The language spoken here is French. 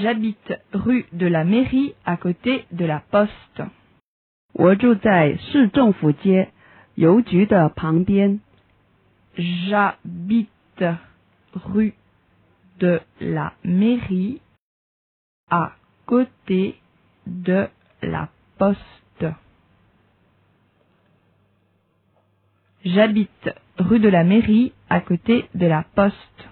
J'habite rue de la mairie à côté de la poste. J'habite rue de la mairie à côté de la poste. J'habite rue de la mairie à côté de la poste.